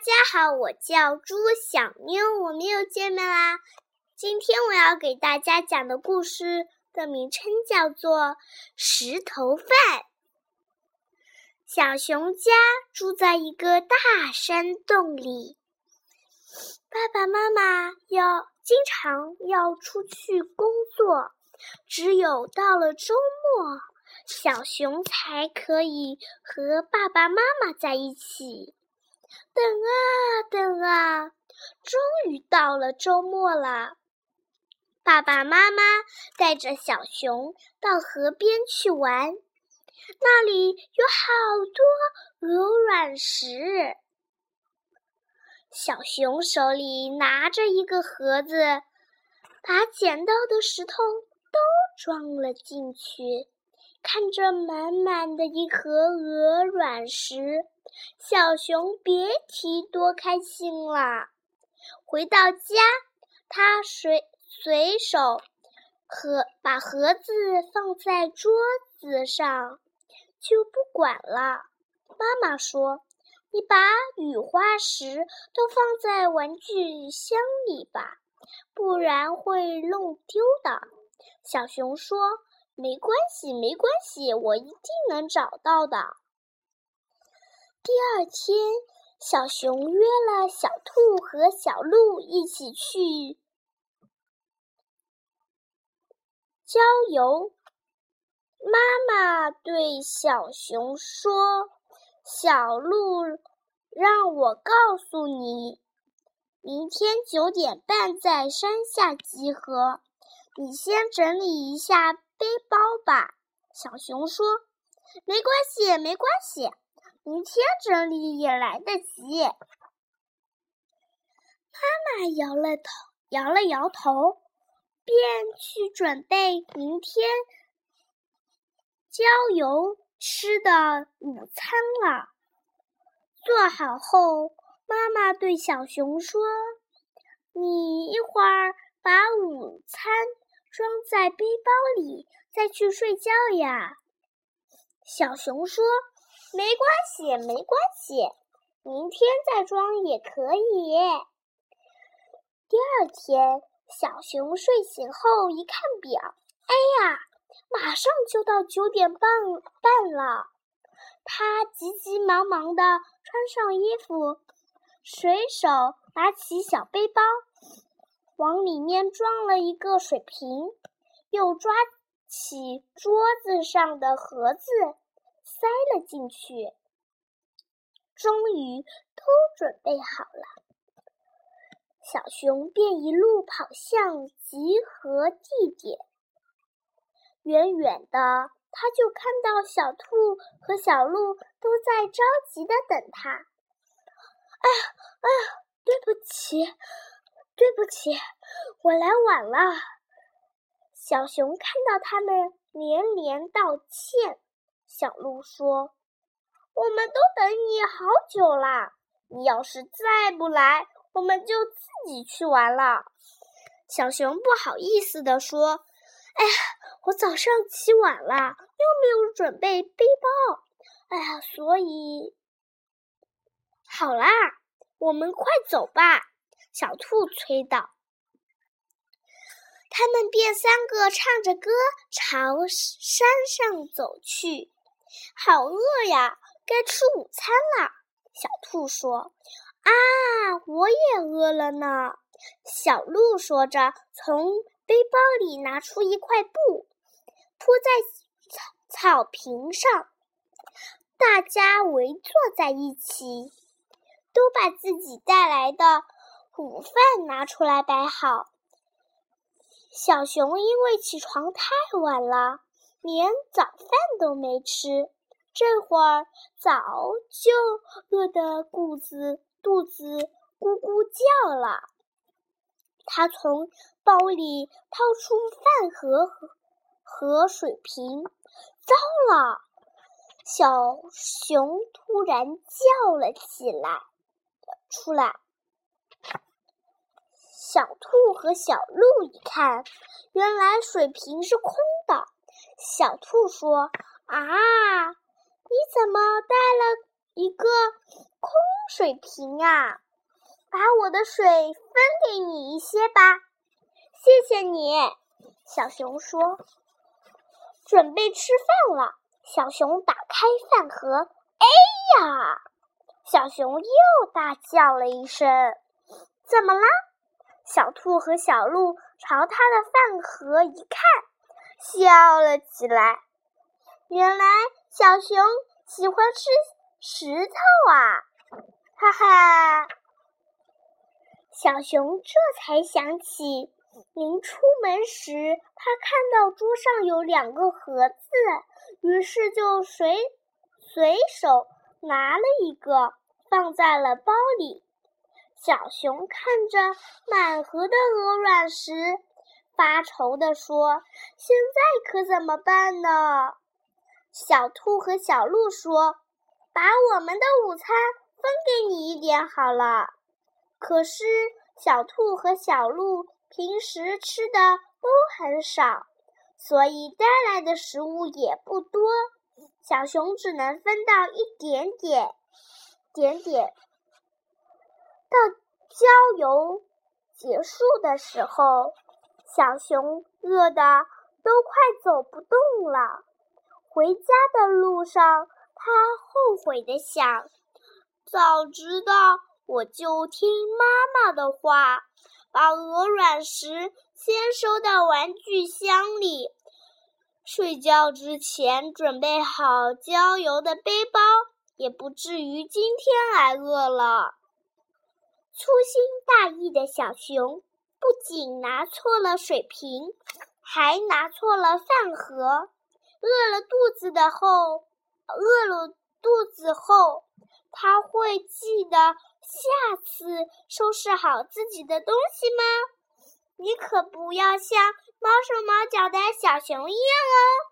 大家好，我叫朱小妞，我们又见面啦。今天我要给大家讲的故事的名称叫做《石头饭》。小熊家住在一个大山洞里，爸爸妈妈要经常要出去工作，只有到了周末，小熊才可以和爸爸妈妈在一起。等啊等啊，终于到了周末了。爸爸妈妈带着小熊到河边去玩，那里有好多鹅卵石。小熊手里拿着一个盒子，把捡到的石头都装了进去。看着满满的一盒鹅卵石，小熊别提多开心了。回到家，他随随手盒把盒子放在桌子上，就不管了。妈妈说：“你把雨花石都放在玩具箱里吧，不然会弄丢的。”小熊说。没关系，没关系，我一定能找到的。第二天，小熊约了小兔和小鹿一起去郊游。妈妈对小熊说：“小鹿，让我告诉你，明天九点半在山下集合。你先整理一下。”背包吧，小熊说：“没关系，没关系，明天整理也来得及。”妈妈摇了头，摇了摇头，便去准备明天郊游吃的午餐了。做好后，妈妈对小熊说：“你一会儿把午餐。”装在背包里，再去睡觉呀。小熊说：“没关系，没关系，明天再装也可以。”第二天，小熊睡醒后一看表，哎呀，马上就到九点半半了。他急急忙忙地穿上衣服，随手拿起小背包。往里面装了一个水瓶，又抓起桌子上的盒子塞了进去。终于都准备好了，小熊便一路跑向集合地点。远远的，他就看到小兔和小鹿都在着急的等他。哎呀，哎呀，对不起。对不起，我来晚了。小熊看到他们，连连道歉。小鹿说：“我们都等你好久啦，你要是再不来，我们就自己去玩了。”小熊不好意思地说：“哎呀，我早上起晚了，又没有准备背包。哎呀，所以……好啦，我们快走吧。”小兔催道：“他们便三个唱着歌朝山上走去。好饿呀，该吃午餐了。”小兔说：“啊，我也饿了呢。”小鹿说着，从背包里拿出一块布，铺在草草坪上，大家围坐在一起，都把自己带来的。午饭拿出来摆好。小熊因为起床太晚了，连早饭都没吃，这会儿早就饿得肚子肚子咕咕叫了。他从包里掏出饭盒和和水瓶，糟了！小熊突然叫了起来，出来。小兔和小鹿一看，原来水瓶是空的。小兔说：“啊，你怎么带了一个空水瓶啊！把我的水分给你一些吧，谢谢你。”小熊说。准备吃饭了，小熊打开饭盒，哎呀！小熊又大叫了一声。怎么啦？小兔和小鹿朝他的饭盒一看，笑了起来。原来小熊喜欢吃石头啊！哈哈！小熊这才想起。临出门时，他看到桌上有两个盒子，于是就随随手拿了一个，放在了包里。小熊看着满盒的鹅卵石，发愁地说：“现在可怎么办呢？”小兔和小鹿说：“把我们的午餐分给你一点好了。”可是小兔和小鹿。平时吃的都很少，所以带来的食物也不多。小熊只能分到一点点，点点。到郊游结束的时候，小熊饿得都快走不动了。回家的路上，他后悔的想：早知道我就听妈妈的话。把鹅卵石先收到玩具箱里，睡觉之前准备好郊游的背包，也不至于今天挨饿了。粗心大意的小熊不仅拿错了水瓶，还拿错了饭盒。饿了肚子的后，饿了肚子后，他会记得。下次收拾好自己的东西吗？你可不要像毛手毛脚的小熊一样哦。